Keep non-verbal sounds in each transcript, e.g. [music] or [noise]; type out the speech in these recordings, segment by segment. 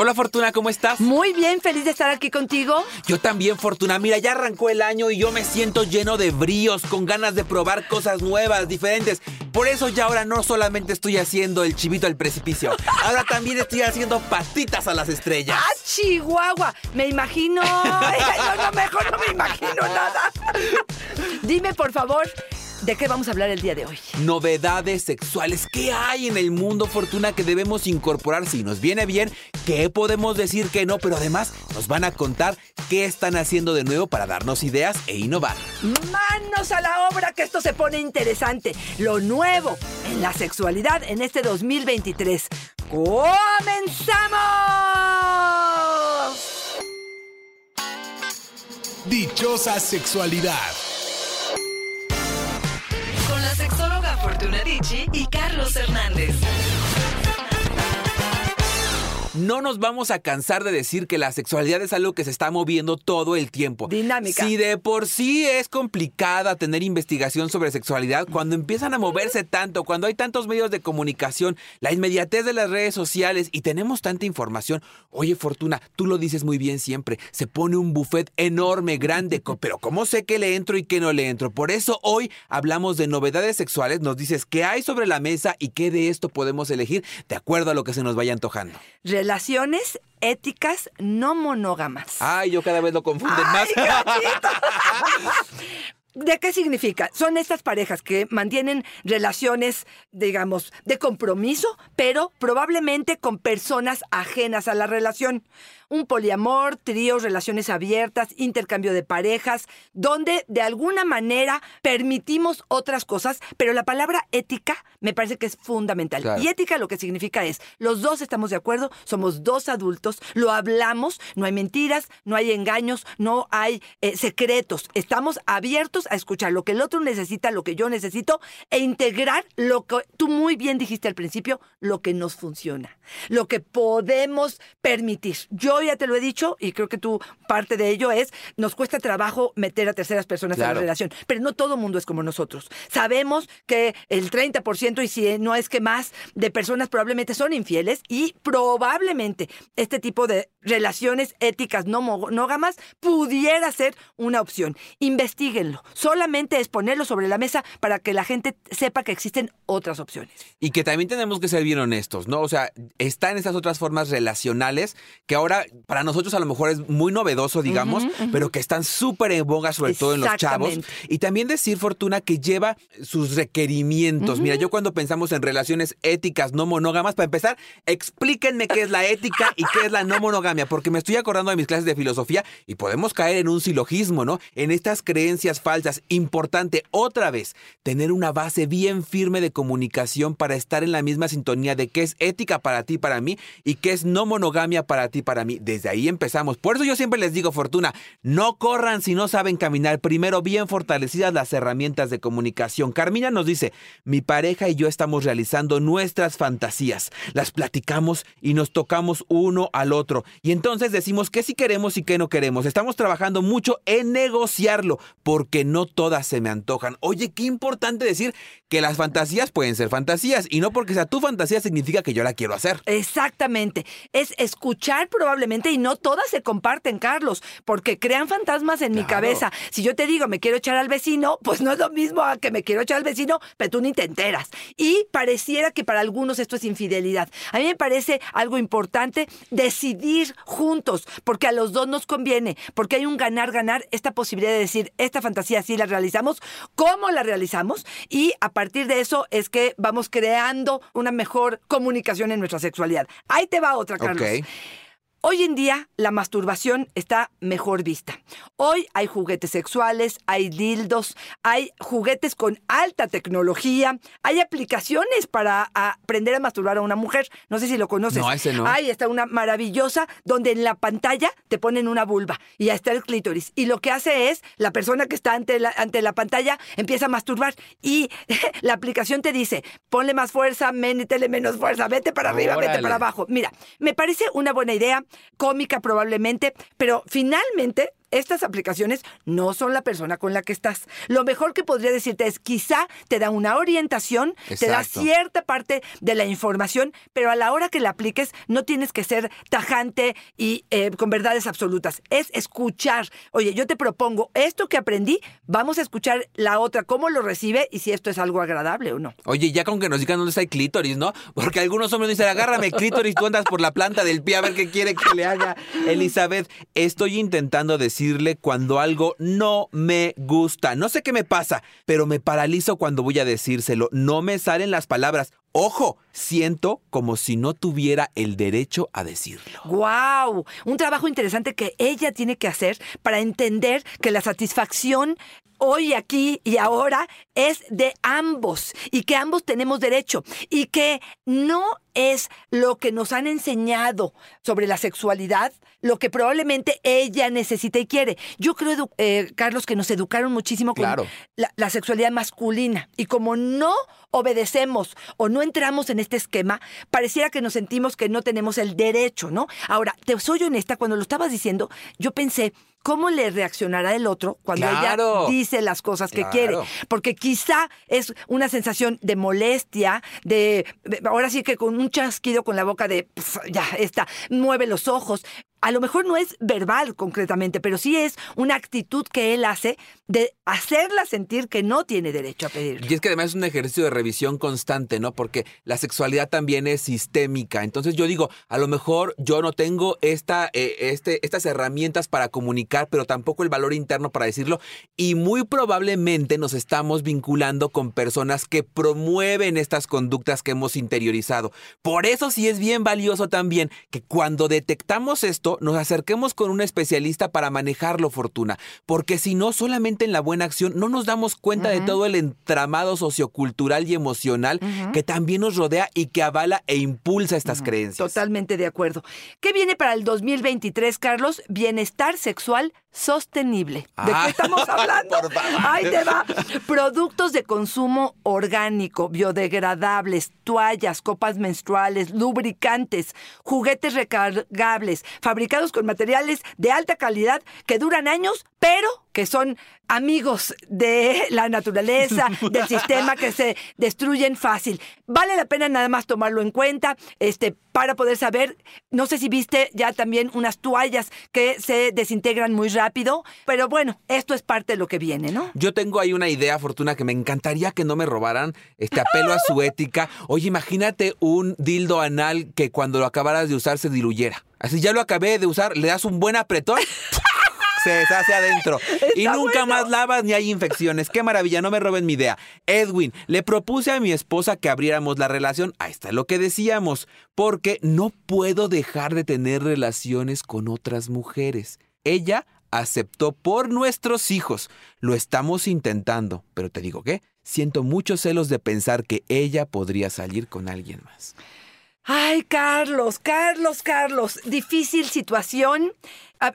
Hola Fortuna, ¿cómo estás? Muy bien, feliz de estar aquí contigo. Yo también, Fortuna. Mira, ya arrancó el año y yo me siento lleno de bríos, con ganas de probar cosas nuevas, diferentes. Por eso ya ahora no solamente estoy haciendo el chivito al precipicio, [laughs] ahora también estoy haciendo patitas a las estrellas. ¡Ah, Chihuahua! Me imagino. [laughs] Yo no, mejor no me imagino nada. [laughs] Dime, por favor, ¿De qué vamos a hablar el día de hoy? Novedades sexuales. ¿Qué hay en el mundo Fortuna que debemos incorporar si nos viene bien? ¿Qué podemos decir que no? Pero además nos van a contar qué están haciendo de nuevo para darnos ideas e innovar. Manos a la obra que esto se pone interesante. Lo nuevo en la sexualidad en este 2023. ¡Comenzamos! Dichosa sexualidad. Dicci y Carlos Hernández. No nos vamos a cansar de decir que la sexualidad es algo que se está moviendo todo el tiempo. Dinámica. Si de por sí es complicada tener investigación sobre sexualidad, cuando empiezan a moverse tanto, cuando hay tantos medios de comunicación, la inmediatez de las redes sociales y tenemos tanta información, oye Fortuna, tú lo dices muy bien siempre, se pone un buffet enorme, grande, pero ¿cómo sé que le entro y que no le entro? Por eso hoy hablamos de novedades sexuales, nos dices qué hay sobre la mesa y qué de esto podemos elegir de acuerdo a lo que se nos vaya antojando relaciones éticas no monógamas. Ay, yo cada vez lo confunden más. [laughs] ¿De qué significa? Son estas parejas que mantienen relaciones, digamos, de compromiso, pero probablemente con personas ajenas a la relación un poliamor, tríos, relaciones abiertas, intercambio de parejas, donde de alguna manera permitimos otras cosas, pero la palabra ética me parece que es fundamental. Y ética lo que significa es, los dos estamos de acuerdo, somos dos adultos, lo hablamos, no hay mentiras, no hay engaños, no hay eh, secretos, estamos abiertos a escuchar lo que el otro necesita, lo que yo necesito, e integrar lo que tú muy bien dijiste al principio, lo que nos funciona, lo que podemos permitir. Yo ya te lo he dicho y creo que tú parte de ello es, nos cuesta trabajo meter a terceras personas en la relación, pero no todo mundo es como nosotros. Sabemos que el 30% y si no es que más de personas probablemente son infieles y probablemente este tipo de relaciones éticas no monógamas pudiera ser una opción. Investíguenlo. Solamente es ponerlo sobre la mesa para que la gente sepa que existen otras opciones. Y que también tenemos que ser bien honestos, ¿no? O sea, están esas otras formas relacionales que ahora para nosotros a lo mejor es muy novedoso, digamos, pero que están súper en boga, sobre todo en los chavos. Y también decir, Fortuna, que lleva sus requerimientos. Mira, yo cuando pensamos en relaciones éticas no monógamas, para empezar, explíquenme qué es la ética y qué es la no monogamia, porque me estoy acordando de mis clases de filosofía y podemos caer en un silogismo, ¿no? En estas creencias falsas. Importante, otra vez, tener una base bien firme de comunicación para estar en la misma sintonía de qué es ética para ti, para mí, y qué es no monogamia para ti, para mí desde ahí empezamos. Por eso yo siempre les digo, Fortuna, no corran si no saben caminar. Primero, bien fortalecidas las herramientas de comunicación. Carmina nos dice, mi pareja y yo estamos realizando nuestras fantasías. Las platicamos y nos tocamos uno al otro. Y entonces decimos qué sí queremos y qué no queremos. Estamos trabajando mucho en negociarlo, porque no todas se me antojan. Oye, qué importante decir que las fantasías pueden ser fantasías y no porque sea tu fantasía significa que yo la quiero hacer. Exactamente. Es escuchar probablemente y no todas se comparten, Carlos, porque crean fantasmas en mi cabeza. Si yo te digo me quiero echar al vecino, pues no es lo mismo a que me quiero echar al vecino, pero tú ni te enteras. Y pareciera que para algunos esto es infidelidad. A mí me parece algo importante decidir juntos, porque a los dos nos conviene, porque hay un ganar-ganar, esta posibilidad de decir, esta fantasía sí la realizamos, cómo la realizamos, y a partir de eso es que vamos creando una mejor comunicación en nuestra sexualidad. Ahí te va otra, Carlos Hoy en día la masturbación está mejor vista. Hoy hay juguetes sexuales, hay dildos, hay juguetes con alta tecnología, hay aplicaciones para aprender a masturbar a una mujer. No sé si lo conoces. No, ese no. Ahí está una maravillosa donde en la pantalla te ponen una vulva y ahí está el clítoris. Y lo que hace es, la persona que está ante la, ante la pantalla empieza a masturbar y [laughs] la aplicación te dice, ponle más fuerza, métele menos fuerza, vete para arriba, vete para abajo. Mira, me parece una buena idea cómica probablemente, pero finalmente estas aplicaciones no son la persona con la que estás. Lo mejor que podría decirte es quizá te da una orientación, te da cierta parte de la información, pero a la hora que la apliques no tienes que ser tajante y eh, con verdades absolutas. Es escuchar. Oye, yo te propongo esto que aprendí, vamos a escuchar la otra, cómo lo recibe y si esto es algo agradable o no. Oye, ya con que nos digan dónde está el clítoris, ¿no? Porque algunos hombres dicen, agárrame clítoris, tú andas por la planta del pie a ver qué quiere que le haga. Elizabeth, estoy intentando decir cuando algo no me gusta. No sé qué me pasa, pero me paralizo cuando voy a decírselo. No me salen las palabras. Ojo, siento como si no tuviera el derecho a decirlo. ¡Wow! Un trabajo interesante que ella tiene que hacer para entender que la satisfacción hoy, aquí y ahora es de ambos y que ambos tenemos derecho y que no es lo que nos han enseñado sobre la sexualidad lo que probablemente ella necesita y quiere. Yo creo, eh, Carlos, que nos educaron muchísimo con la, sexualidad masculina. Y como no obedecemos o no entramos en este esquema, pareciera que nos sentimos que no tenemos el derecho, ¿no? Ahora, te soy honesta, cuando lo estabas diciendo, yo pensé, ¿cómo le reaccionará el otro cuando ella dice las cosas que quiere? Porque quizá es una sensación de molestia, de, ahora sí que con un chasquido con la boca de, ya está, mueve los ojos a lo mejor no es verbal concretamente, pero sí es una actitud que él hace de hacerla sentir que no tiene derecho a pedir. Y es que además es un ejercicio de revisión constante, ¿no? Porque la sexualidad también es sistémica. Entonces yo digo, a lo mejor yo no tengo esta, eh, este, estas herramientas para comunicar, pero tampoco el valor interno para decirlo. Y muy probablemente nos estamos vinculando con personas que promueven estas conductas que hemos interiorizado. Por eso sí es bien valioso también que cuando detectamos esto, nos acerquemos con un especialista para manejarlo, Fortuna, porque si no, solamente en la buena acción no nos damos cuenta de todo el entramado sociocultural y emocional que también nos rodea y que avala e impulsa estas creencias. Totalmente de acuerdo. ¿Qué viene para el 2023, Carlos? Bienestar sexual sostenible. ¿De qué ah, estamos [laughs] hablando? Ahí te va. Productos de consumo orgánico, biodegradables, toallas, copas menstruales, lubricantes, juguetes recargables, fabricados con materiales de alta calidad que duran años, pero que son amigos de la naturaleza, [laughs] del sistema, que se destruyen fácil. Vale la pena nada más tomarlo en cuenta este, para poder saber, no sé si viste ya también unas toallas que se desintegran muy rápido, pero bueno, esto es parte de lo que viene, ¿no? Yo tengo ahí una idea, Fortuna, que me encantaría que no me robaran, este apelo a su [laughs] ética. Oye, imagínate un dildo anal que cuando lo acabaras de usar se diluyera. Así ya lo acabé de usar, le das un buen apretón [laughs] se deshace adentro. y nunca más lavas ni hay infecciones. Qué maravilla, no me roben mi idea. Edwin, le propuse a mi esposa que abriéramos la relación. Ahí está lo que decíamos. Porque no puedo dejar de tener relaciones con otras mujeres. Ella aceptó por nuestros hijos. Lo estamos intentando. Pero te digo que siento muchos celos de pensar que ella podría salir con alguien más. Ay, Carlos, Carlos, Carlos, difícil situación.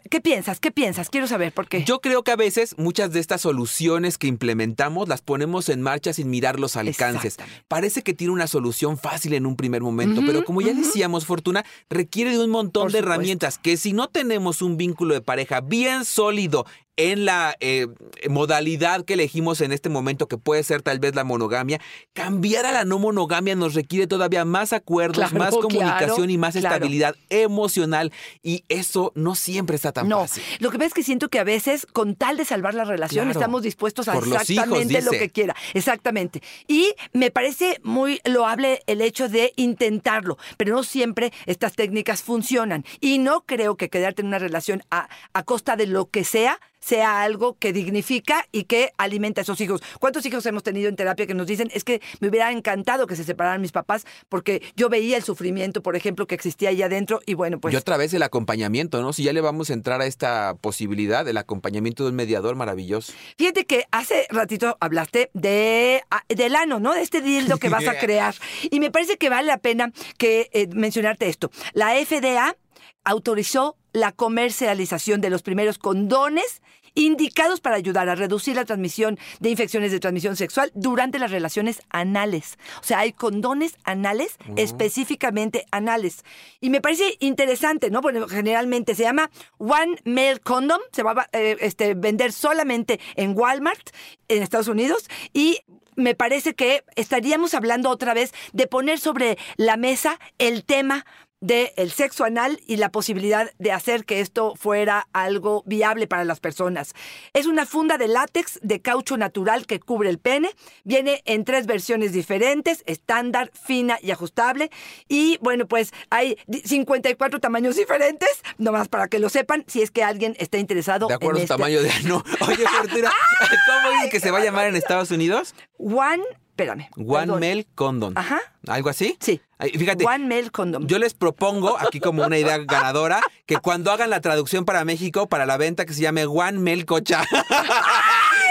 ¿Qué piensas? ¿Qué piensas? Quiero saber por qué. Yo creo que a veces muchas de estas soluciones que implementamos las ponemos en marcha sin mirar los alcances. Parece que tiene una solución fácil en un primer momento, pero como ya decíamos, Fortuna, requiere de un montón de herramientas que si no tenemos un vínculo de pareja bien sólido en la eh, modalidad que elegimos en este momento, que puede ser tal vez la monogamia, cambiar a la no monogamia nos requiere todavía más acuerdos, más comunicación y más estabilidad emocional. Y eso no siempre está tan no, Lo que pasa es que siento que a veces, con tal de salvar la relación, estamos dispuestos a exactamente lo que quiera. Exactamente. Y me parece muy loable el hecho de intentarlo, pero no siempre estas técnicas funcionan. Y no creo que quedarte en una relación a, a costa de lo que sea sea algo que dignifica y que alimenta a esos hijos. ¿Cuántos hijos hemos tenido en terapia que nos dicen, es que me hubiera encantado que se separaran mis papás porque yo veía el sufrimiento, por ejemplo, que existía ahí adentro y bueno, pues... Y otra vez el acompañamiento, ¿no? Si ya le vamos a entrar a esta posibilidad, el acompañamiento de un mediador maravilloso. Fíjate que hace ratito hablaste de ah, del ano, ¿no? De este dildo que vas a [laughs] crear. Y me parece que vale la pena que eh, mencionarte esto. La FDA autorizó la comercialización de los primeros condones indicados para ayudar a reducir la transmisión de infecciones de transmisión sexual durante las relaciones anales. O sea, hay condones anales, específicamente anales. Y me parece interesante, ¿no? Bueno, generalmente se llama One Male Condom, se va a eh, este, vender solamente en Walmart, en Estados Unidos, y me parece que estaríamos hablando otra vez de poner sobre la mesa el tema del sexo anal y la posibilidad de hacer que esto fuera algo viable para las personas. Es una funda de látex de caucho natural que cubre el pene. Viene en tres versiones diferentes, estándar, fina y ajustable. Y bueno, pues hay 54 tamaños diferentes, nomás para que lo sepan, si es que alguien está interesado. De acuerdo en este. tamaño de ano. [laughs] Oye, Fortuna, [laughs] ¿cómo dice que se va a llamar en Estados Unidos? One, espérame. One perdón. Male Condom. Ajá. ¿Algo así? Sí. Fíjate, One Male Condom. Yo les propongo, aquí como una idea ganadora, que cuando hagan la traducción para México, para la venta, que se llame One Mel Cocha. [laughs]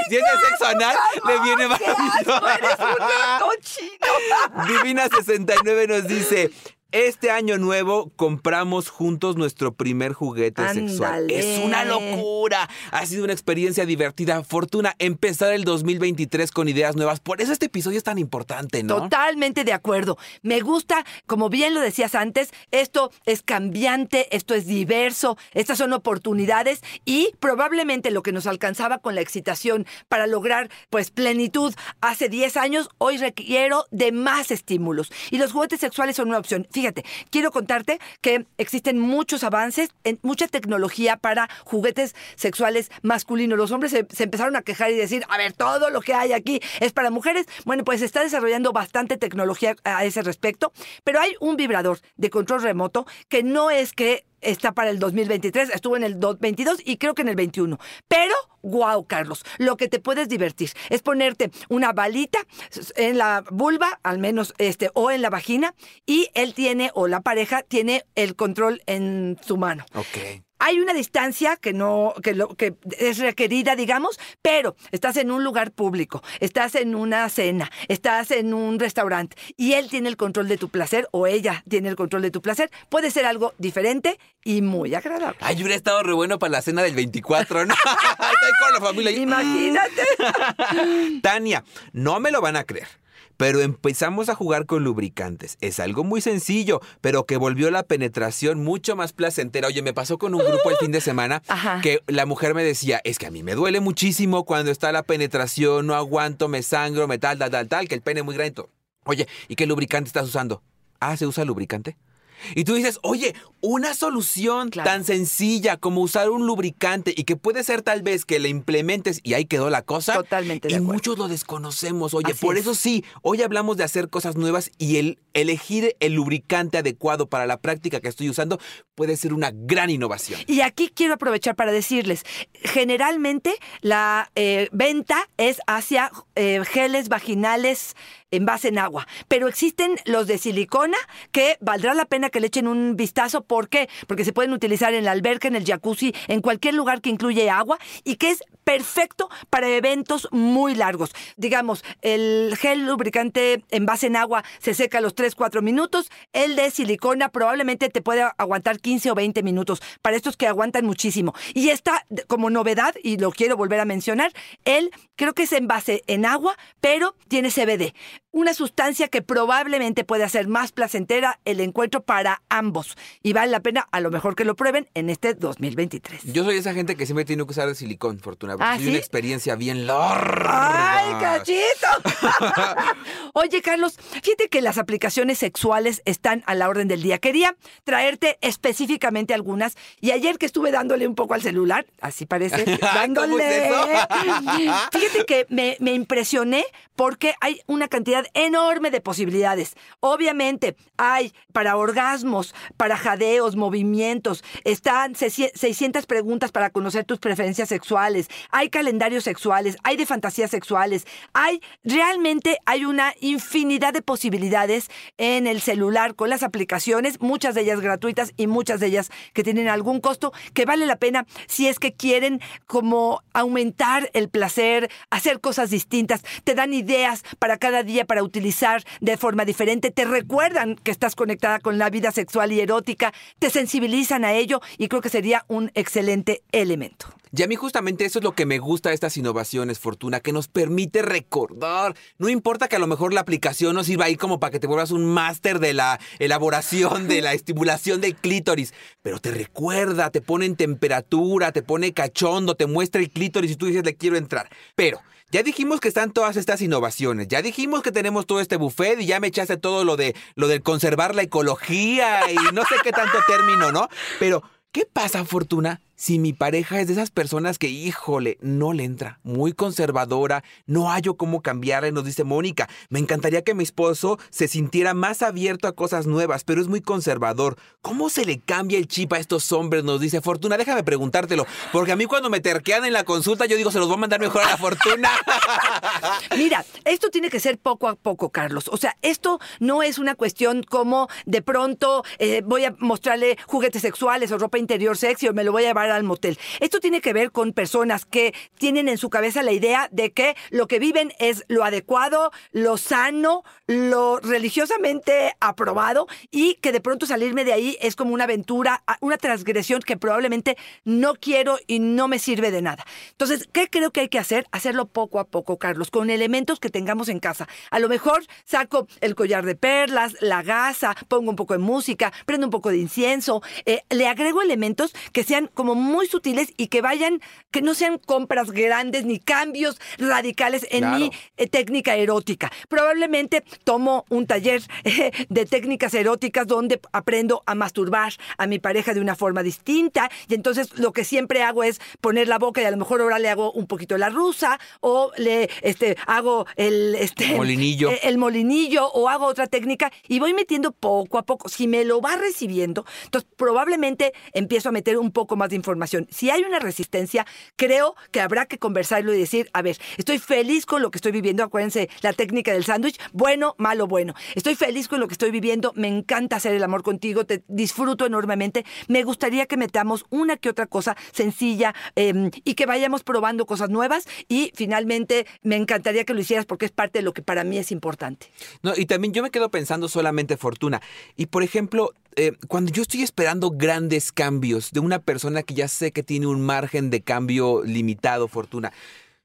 Si es de sexo anal, le viene ¡Qué asco! ¡Eres un cochino! [laughs] Divina 69 nos dice. Este año nuevo compramos juntos nuestro primer juguete sexual. Ándale. Es una locura. Ha sido una experiencia divertida. Fortuna, empezar el 2023 con ideas nuevas. Por eso este episodio es tan importante, ¿no? Totalmente de acuerdo. Me gusta, como bien lo decías antes, esto es cambiante, esto es diverso, estas son oportunidades y probablemente lo que nos alcanzaba con la excitación para lograr pues plenitud hace 10 años, hoy requiero de más estímulos. Y los juguetes sexuales son una opción. Fíjate, quiero contarte que existen muchos avances, en mucha tecnología para juguetes sexuales masculinos. Los hombres se, se empezaron a quejar y decir, a ver, todo lo que hay aquí es para mujeres. Bueno, pues se está desarrollando bastante tecnología a ese respecto, pero hay un vibrador de control remoto que no es que está para el 2023, estuvo en el 22 y creo que en el 21. Pero, wow, Carlos, lo que te puedes divertir es ponerte una balita en la vulva, al menos este, o en la vagina, y él tiene, o la pareja, tiene el control en su mano. Ok. Hay una distancia que no, que, lo, que es requerida, digamos, pero estás en un lugar público, estás en una cena, estás en un restaurante y él tiene el control de tu placer o ella tiene el control de tu placer. Puede ser algo diferente y muy agradable. Ay, hubiera estado re bueno para la cena del 24, ¿no? [laughs] Ahí con la familia. y- Imagínate. [laughs] Tania, no me lo van a creer. Pero empezamos a jugar con lubricantes. Es algo muy sencillo, pero que volvió la penetración mucho más placentera. Oye, me pasó con un grupo el fin de semana [gasps] Ajá. que la mujer me decía, es que a mí me duele muchísimo cuando está la penetración, no aguanto, me sangro, me tal, tal, tal, tal, que el pene es muy grande. Oye, ¿y qué lubricante estás usando? Ah, ¿se usa lubricante? Y tú dices, oye, una solución Claro. tan sencilla como usar un lubricante y que puede ser tal vez que le implementes y ahí quedó la cosa. Totalmente Y muchos lo desconocemos. Oye, Así por es. eso sí, hoy hablamos de hacer cosas nuevas y el elegir el lubricante adecuado para la práctica que estoy usando puede ser una gran innovación. Y aquí quiero aprovechar para decirles, generalmente la eh, venta es hacia eh, geles vaginales en base en agua, pero existen los de silicona que valdrá la pena que le echen un vistazo. ¿Por qué? Porque se pueden utilizar en la alberca, en el jacuzzi, en cualquier lugar que incluye agua y que es perfecto para eventos muy largos. Digamos, el gel lubricante en base en agua se seca a los 3, 4 minutos. El de silicona probablemente te puede aguantar 15 o 20 minutos. Para estos que aguantan muchísimo. Y esta, de- como novedad, y lo quiero volver a mencionar, él creo que es en base en agua, pero tiene CBD. Una sustancia que probablemente puede hacer más placentera el encuentro para ambos. Y vale la pena, a lo mejor que lo prueben en este 2023. Yo soy esa gente que siempre tiene que usar de silicón, Fortuna. porque ¿Ah, soy sí? una experiencia bien larga. ¡Ay, cachito! [laughs] [laughs] Oye, Carlos, fíjate que las aplicaciones relaciones sexuales están a la orden del día. Quería traerte específicamente algunas y ayer que estuve dándole un poco al celular, así parece, [laughs] dándole... [laughs] Fíjate que me, me impresioné porque hay una cantidad enorme de posibilidades. Obviamente hay para orgasmos, para jadeos, movimientos, están 600 preguntas para conocer tus preferencias sexuales, hay calendarios sexuales, hay de fantasías sexuales, hay realmente hay una infinidad de posibilidades en el celular con las aplicaciones, muchas de ellas gratuitas y muchas de ellas que tienen algún costo que vale la pena si es que quieren como aumentar el placer, hacer cosas distintas, te dan ideas para cada día para utilizar de forma diferente, te recuerdan que estás conectada con la vida sexual y erótica, te sensibilizan a ello y creo que sería un excelente elemento. Y a mí justamente eso es lo que me gusta de estas innovaciones, Fortuna, que nos permite recordar. No importa que a lo mejor la aplicación no sirva ahí como para que te vuelvas un máster de la elaboración, de la [laughs] estimulación del clítoris, pero te recuerda, te pone en temperatura, te pone cachondo, te muestra el clítoris y tú dices le quiero entrar. Pero ya dijimos que están todas estas innovaciones, ya dijimos que tenemos todo este buffet y ya me echaste todo lo de lo del conservar la ecología y no sé qué tanto término, ¿no? Pero ¿qué pasa, Fortuna? Si mi pareja es de esas personas que, híjole, no le entra, muy conservadora, no hallo cómo cambiarle, nos dice Mónica, me encantaría que mi esposo se sintiera más abierto a cosas nuevas, pero es muy conservador. ¿Cómo se le cambia el chip a estos hombres? Nos dice Fortuna, déjame preguntártelo, porque a mí cuando me terquean en la consulta, yo digo, se los voy a mandar mejor a la Fortuna. [laughs] Mira, esto tiene que ser poco a poco, Carlos. O sea, esto no es una cuestión como de pronto eh, voy a mostrarle juguetes sexuales o ropa interior sexy o me lo voy a llevar al motel. Esto tiene que ver con personas que tienen en su cabeza la idea de que lo que viven es lo adecuado, lo sano, lo religiosamente aprobado y que de pronto salirme de ahí es como una aventura, una transgresión que probablemente no quiero y no me sirve de nada. Entonces, ¿qué creo que hay que hacer? Hacerlo poco a poco, Carlos, con elementos que tengamos en casa. A lo mejor saco el collar de perlas, la gasa, pongo un poco de música, prendo un poco de incienso, eh, le agrego elementos que sean como muy sutiles y que vayan, que no sean compras grandes ni cambios radicales en mi eh, técnica erótica. Probablemente tomo un taller eh, [laughs] de técnicas eróticas donde aprendo a masturbar a mi pareja de una forma distinta y entonces lo que siempre hago es poner la boca y a lo mejor ahora le hago un poquito la rusa o le este hago el este molinillo. El, el molinillo o hago otra técnica y voy metiendo poco a poco. Si me lo va recibiendo, entonces probablemente empiezo a meter un poco más de información si hay una resistencia, creo que habrá que conversarlo y decir, a ver, estoy feliz con lo que estoy viviendo, acuérdense la técnica del sándwich, bueno, malo, bueno. Estoy feliz con lo que estoy viviendo, me encanta hacer el amor contigo, te disfruto enormemente. Me gustaría que metamos una que otra cosa sencilla em, y que vayamos probando cosas nuevas y finalmente me encantaría que lo hicieras porque es parte de lo que para mí es importante. No, y también yo me quedo pensando solamente fortuna. Y por ejemplo, eh, cuando yo estoy esperando grandes cambios de una persona que ya sé que tiene un margen de cambio limitado, Fortuna,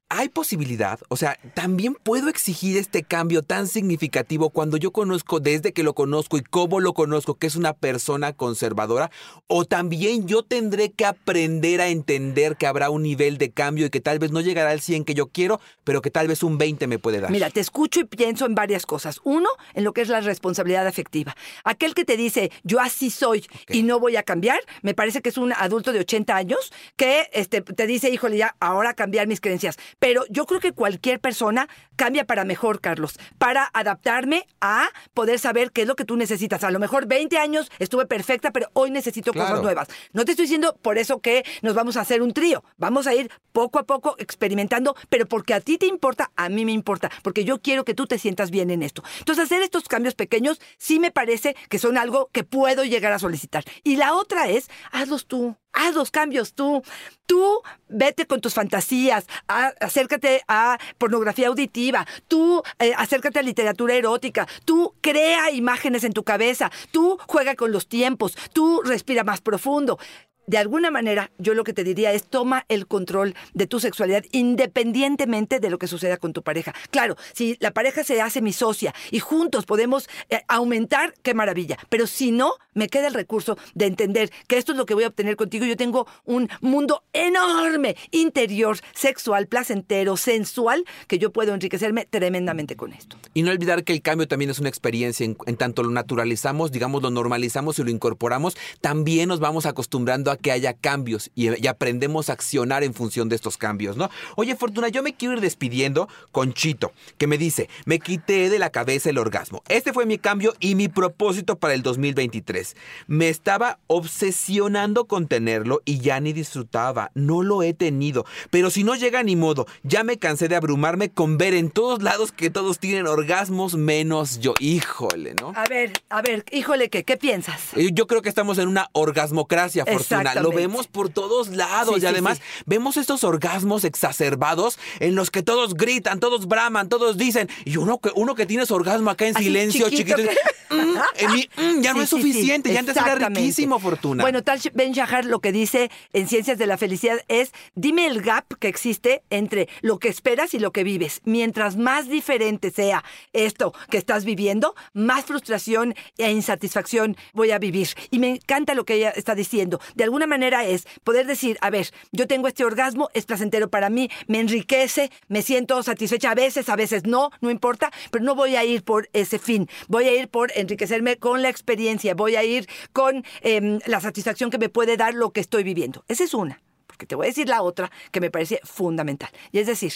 hay posibilidad, o sea, también puedo exigir este cambio tan significativo cuando yo conozco desde que lo conozco y cómo lo conozco que es una persona conservadora, o también yo tendré que aprender a entender que habrá un nivel de cambio y que tal vez no llegará al 100 que yo quiero, pero que tal vez un 20 me puede dar. Mira, te escucho y pienso en varias cosas. Uno, en lo que es la responsabilidad afectiva. Aquel que te dice, yo así soy y no voy a cambiar, me parece que es un adulto de 80 años que este, te dice, híjole, ya, ahora cambiar mis creencias pero yo creo que cualquier persona cambia para mejor, Carlos, para adaptarme a poder saber qué es lo que tú necesitas. A lo mejor 20 años estuve perfecta, pero hoy necesito cosas nuevas. No te estoy diciendo por eso que nos vamos a hacer un trío. Vamos a ir poco a poco experimentando, pero porque a ti te importa, a mí me importa, porque yo quiero que tú te sientas bien en esto. Entonces, hacer estos cambios pequeños sí me parece que son algo que puedo llegar a solicitar. Y la otra es, hazlos tú haz los cambios tú. Tú vete con tus fantasías, acércate a pornografía auditiva, tú eh, acércate a literatura erótica, tú crea imágenes en tu cabeza, tú juega con los tiempos, tú respira más profundo de alguna manera, yo lo que te diría es toma el control de tu sexualidad independientemente de lo que suceda con tu pareja. Claro, si la pareja se hace mi socia y juntos podemos eh, aumentar, qué maravilla. Pero si no, me queda el recurso de entender que esto es lo que voy a obtener contigo. Yo tengo un mundo enorme, interior, sexual, placentero, sensual, que yo puedo enriquecerme tremendamente con esto. Y no olvidar que el cambio también es una experiencia, en, tanto lo naturalizamos, digamos, lo normalizamos y lo incorporamos, también nos vamos acostumbrando a que haya cambios y, y aprendemos a accionar en función de estos cambios, ¿no? Oye, Fortuna, yo me quiero ir despidiendo con Chito, que me dice, me quité de la cabeza el orgasmo. Este fue mi cambio y mi propósito para el 2023. Me estaba obsesionando con tenerlo y ya ni disfrutaba. No lo he tenido. Pero si no llega ni modo, ya me cansé de abrumarme con ver en todos lados que todos tienen orgasmos menos yo. Híjole, ¿no? A ver, a ver, híjole, ¿qué, qué piensas? Eh, yo creo que estamos en una orgasmocracia, Fortuna. Lo vemos por todos lados y además vemos estos orgasmos exacerbados en los que todos gritan, todos braman, todos dicen, y uno que, uno que tiene su orgasmo acá en silencio, chiquito, mm, mm, ya [laughs] no es suficiente, ya antes era riquísimo, Fortuna. Bueno, tal Ben Shahar lo que dice en Ciencias de la Felicidad es, dime el gap que existe entre lo que esperas y lo que vives. Mientras más diferente sea esto que estás viviendo, más frustración e insatisfacción voy a vivir. Y me encanta lo que ella está diciendo. De alguna manera es poder decir, a ver, yo tengo este orgasmo, es placentero para mí, me enriquece, me siento satisfecha a veces, a veces no, no importa, pero no voy a ir por ese fin. Voy a ir por enriquecerme con la experiencia, voy a ir con em, la satisfacción que me puede dar lo que estoy viviendo. Esa es una que te voy a decir la otra que me parece fundamental. Y es decir,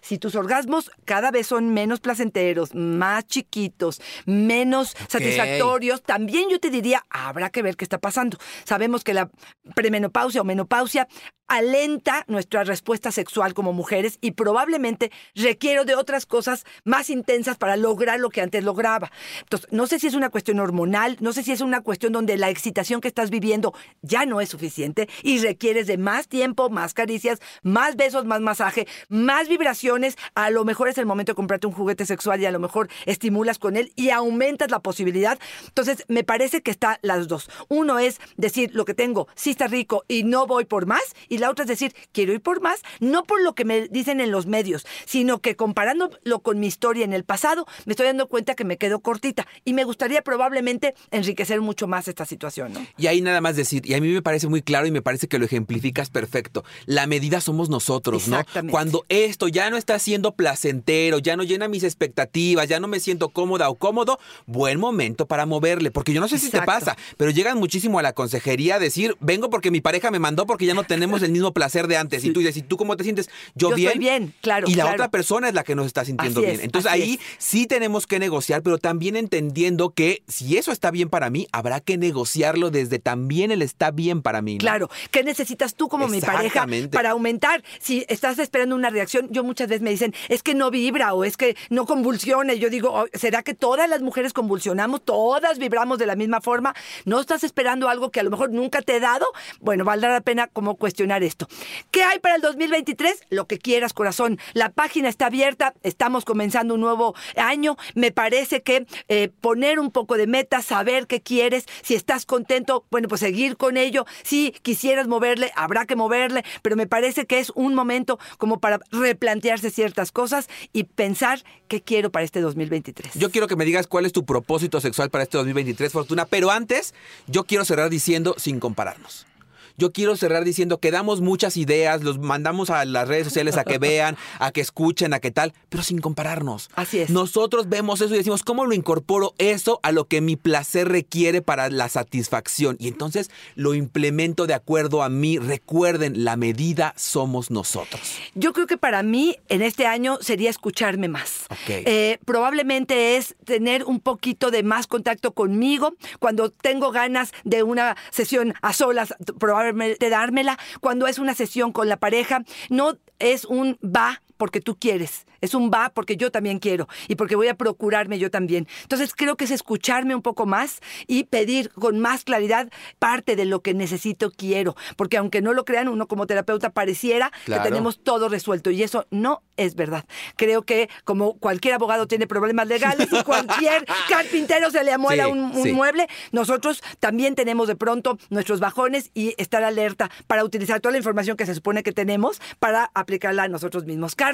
si tus orgasmos cada vez son menos placenteros, más chiquitos, menos satisfactorios, también yo te diría, habrá que ver qué está pasando. Sabemos que la premenopausia o menopausia alenta nuestra respuesta sexual como mujeres y probablemente requiero de otras cosas más intensas para lograr lo que antes lograba. Entonces, no sé si es una cuestión hormonal, no sé si es una cuestión donde la excitación que estás viviendo ya no es suficiente y requieres de más tiempo más caricias, más besos, más masaje, más vibraciones. A lo mejor es el momento de comprarte un juguete sexual y a lo mejor estimulas con él y aumentas la posibilidad. Entonces, me parece que está las dos. Uno es decir, lo que tengo sí está rico y no voy por más. La otra es decir, quiero ir por más, no por lo que me dicen en los medios, sino que comparándolo con mi historia en el pasado, me estoy dando cuenta que me quedo cortita. Y me gustaría probablemente enriquecer mucho más esta situación. ¿no? Y ahí nada más decir, y a mí me parece muy claro y me parece que lo ejemplificas perfecto. La medida somos nosotros, ¿no? Cuando esto ya no está siendo placentero, ya no llena mis expectativas, ya no me siento cómoda o cómodo, buen momento para moverle. Porque yo no sé si te pasa, pero llegan muchísimo a la consejería a decir, vengo porque mi pareja me mandó porque ya no tenemos el mismo placer de antes. Y tú dices, ¿y tú cómo te sientes? Yo, yo bien. Estoy bien, claro. Y la otra persona es la que nos está sintiendo bien. Entonces ahí sí tenemos que negociar, pero también entendiendo que si eso está bien para mí, habrá que negociarlo desde también el está bien para mí. Claro. ¿Qué necesitas tú como mi pareja para aumentar. Si estás esperando una reacción, yo muchas veces me dicen, es que no vibra o es que no convulsiona. Y yo digo, oh, ¿será que todas las mujeres convulsionamos? ¿Todas vibramos de la misma forma? ¿No estás esperando algo que a lo mejor nunca te he dado? Bueno, valdrá la pena como cuestionar esto. ¿Qué hay para el 2023? Lo que quieras, corazón. La página está abierta, estamos comenzando un nuevo año. Me parece que eh, poner un poco de meta, saber qué quieres, si estás contento, bueno, pues seguir con ello. Si quisieras moverle, habrá que moverle pero me parece que es un momento como para replantearse ciertas cosas y pensar qué quiero para este 2023. Yo quiero que me digas cuál es tu propósito sexual para este 2023, Fortuna, pero antes yo quiero cerrar diciendo sin compararnos yo quiero cerrar diciendo que damos muchas ideas, los mandamos a las redes sociales a que [laughs] vean, a que escuchen, a que tal, pero sin compararnos. Así es. Nosotros vemos eso y decimos, ¿cómo lo incorporo eso a lo que mi placer requiere para la satisfacción? Y entonces lo implemento de acuerdo a mí. Recuerden, la medida somos nosotros. Yo creo que para mí en este año sería escucharme más. Eh, probablemente es tener un poquito de más contacto conmigo. Cuando tengo ganas de una sesión a solas, probablemente dármela cuando es una sesión con la pareja. No es un va porque tú quieres, es un va porque yo también quiero y porque voy a procurarme yo también. Entonces creo que es escucharme un poco más y pedir con más claridad parte de lo que necesito, quiero, porque aunque no lo crean, uno como terapeuta pareciera que tenemos todo resuelto y eso no es verdad. Creo que como cualquier abogado tiene problemas legales y cualquier [laughs] carpintero se le amuela un, mueble, nosotros también tenemos de pronto nuestros bajones y estar alerta para utilizar toda la información que se supone que tenemos para aplicarla a nosotros mismos. Carlos.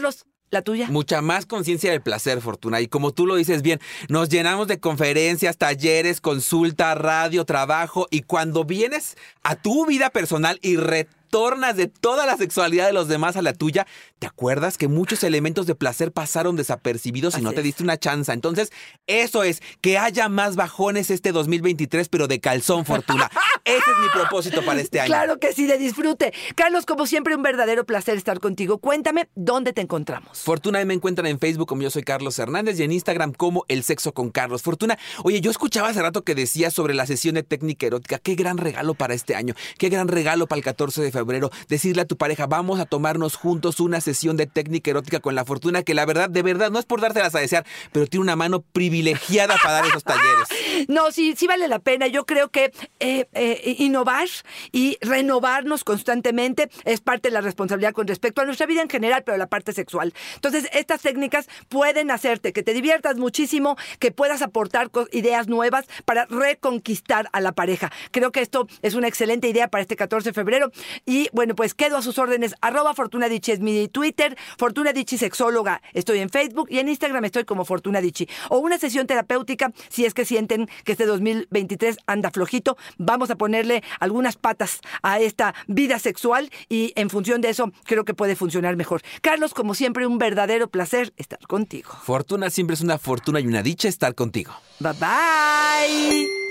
¿La tuya? Mucha más conciencia del placer, Fortuna. Y como tú lo dices bien, nos llenamos de conferencias, talleres, consulta, radio, trabajo. Y cuando vienes a tu vida personal y retornas de toda la sexualidad de los demás a la tuya, ¿te acuerdas que muchos elementos de placer pasaron desapercibidos y no te diste una chance? Entonces, eso es, que haya más bajones este 2023, pero de calzón, Fortuna. [laughs] Ese es mi propósito para este año. Claro que sí, de disfrute. Carlos, como siempre, un verdadero placer estar contigo. Cuéntame, ¿dónde te encontramos? Fortuna, me encuentran en Facebook como yo soy Carlos Hernández y en Instagram como El Sexo con Carlos. Fortuna, oye, yo escuchaba hace rato que decías sobre la sesión de técnica erótica. Qué gran regalo para este año. Qué gran regalo para el 14 de febrero. Decirle a tu pareja, vamos a tomarnos juntos una sesión de técnica erótica con la Fortuna, que la verdad, de verdad, no es por dárselas a desear, pero tiene una mano privilegiada para dar esos talleres. [laughs] No, sí, sí vale la pena. Yo creo que eh, eh, innovar y renovarnos constantemente es parte de la responsabilidad con respecto a nuestra vida en general, pero la parte sexual. Entonces, estas técnicas pueden hacerte que te diviertas muchísimo, que puedas aportar ideas nuevas para reconquistar a la pareja. Creo que esto es una excelente idea para este 14 de febrero. Y bueno, pues quedo a sus órdenes. Arroba Fortuna es mi Twitter, Fortuna Dichi Sexóloga. Estoy en Facebook y en Instagram estoy como Fortuna Dichi. O una sesión terapéutica si es que sienten que este 2023 anda flojito. Vamos a ponerle algunas patas a esta vida sexual y en función de eso creo que puede funcionar mejor. Carlos, como siempre, un verdadero placer estar contigo. Fortuna siempre es una fortuna y una dicha estar contigo. Bye bye.